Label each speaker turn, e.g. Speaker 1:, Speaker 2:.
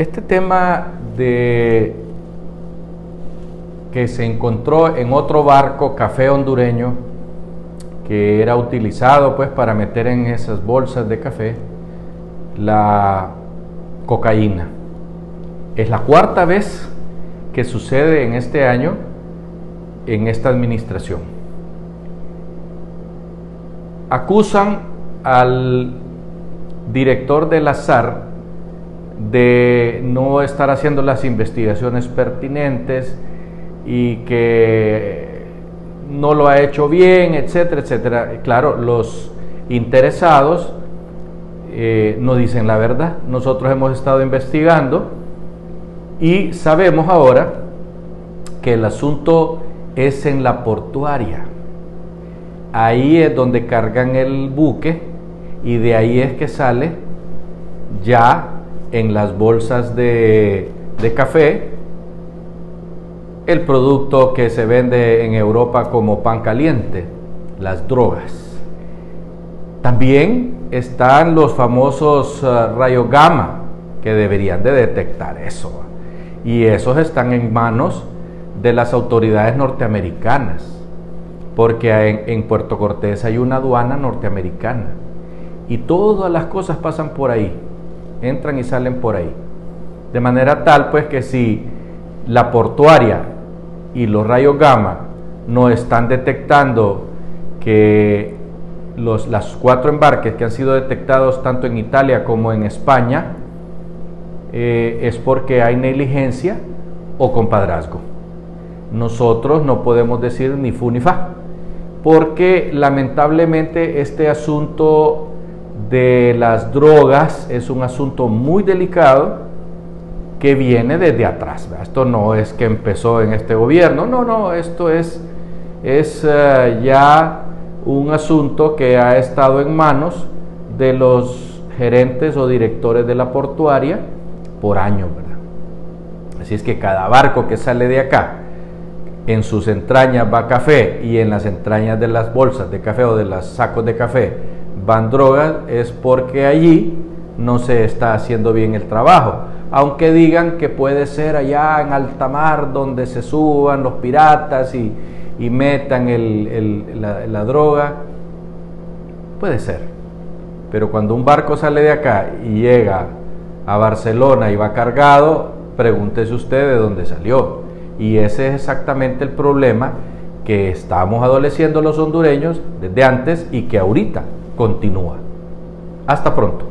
Speaker 1: Este tema de que se encontró en otro barco, café hondureño, que era utilizado pues para meter en esas bolsas de café la cocaína. Es la cuarta vez que sucede en este año en esta administración. Acusan al director del azar de no estar haciendo las investigaciones pertinentes y que no lo ha hecho bien, etcétera, etcétera. Claro, los interesados eh, no dicen la verdad. Nosotros hemos estado investigando y sabemos ahora que el asunto es en la portuaria. Ahí es donde cargan el buque y de ahí es que sale ya en las bolsas de, de café el producto que se vende en Europa como pan caliente, las drogas. También están los famosos uh, rayos gamma que deberían de detectar eso. Y esos están en manos de las autoridades norteamericanas, porque en, Puerto Cortés hay una aduana norteamericana y todas las cosas pasan por ahí, entran y salen por ahí. De manera tal pues que si la portuaria y los rayos gamma no están detectando que los las cuatro embarques que han sido detectados tanto en Italia como en España eh, es porque hay negligencia o compadrazgo. Nosotros no podemos decir ni fu ni fa, porque lamentablemente este asunto de las drogas es un asunto muy delicado que viene desde atrás. Esto no es que empezó en este gobierno, no, no, esto es, es eh, ya un asunto que ha estado en manos de los gerentes o directores de la portuaria por año, ¿verdad? Así es que cada barco que sale de acá, en sus entrañas va café y en las entrañas de las bolsas de café o de los sacos de café van drogas, es porque allí no se está haciendo bien el trabajo aunque digan que puede ser allá en alta mar donde se suban los piratas y, metan la, la droga, puede ser. Pero cuando un barco sale de acá y llega a Barcelona y va cargado, pregúntese usted de dónde salió. Y ese es exactamente el problema que estamos adoleciendo los hondureños desde antes y que ahorita continúa. Hasta pronto.